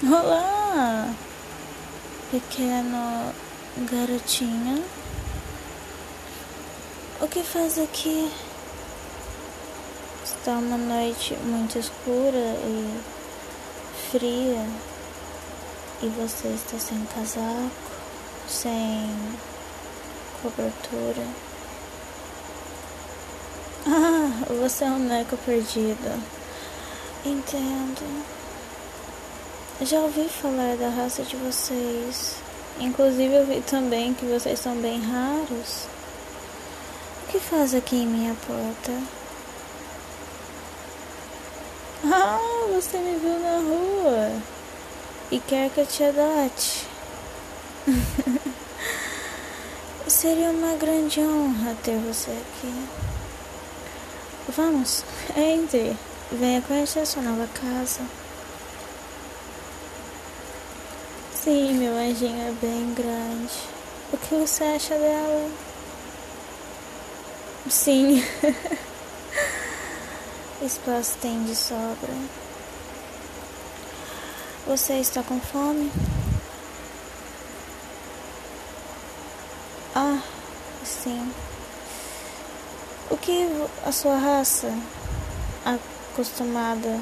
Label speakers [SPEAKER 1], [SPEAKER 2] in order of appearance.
[SPEAKER 1] Olá, pequeno garotinho. O que faz aqui? Está uma noite muito escura e fria e você está sem casaco, sem cobertura. Ah, você é um neco perdido. Entendo. Já ouvi falar da raça de vocês. Inclusive eu vi também que vocês são bem raros. O que faz aqui em minha porta? Ah, você me viu na rua e quer que eu te adote. Seria uma grande honra ter você aqui. Vamos, entre. Venha conhecer sua nova casa. Sim, meu anjinho é bem grande. O que você acha dela? Sim. Espaço tem de sobra. Você está com fome? Ah, sim. O que a sua raça acostumada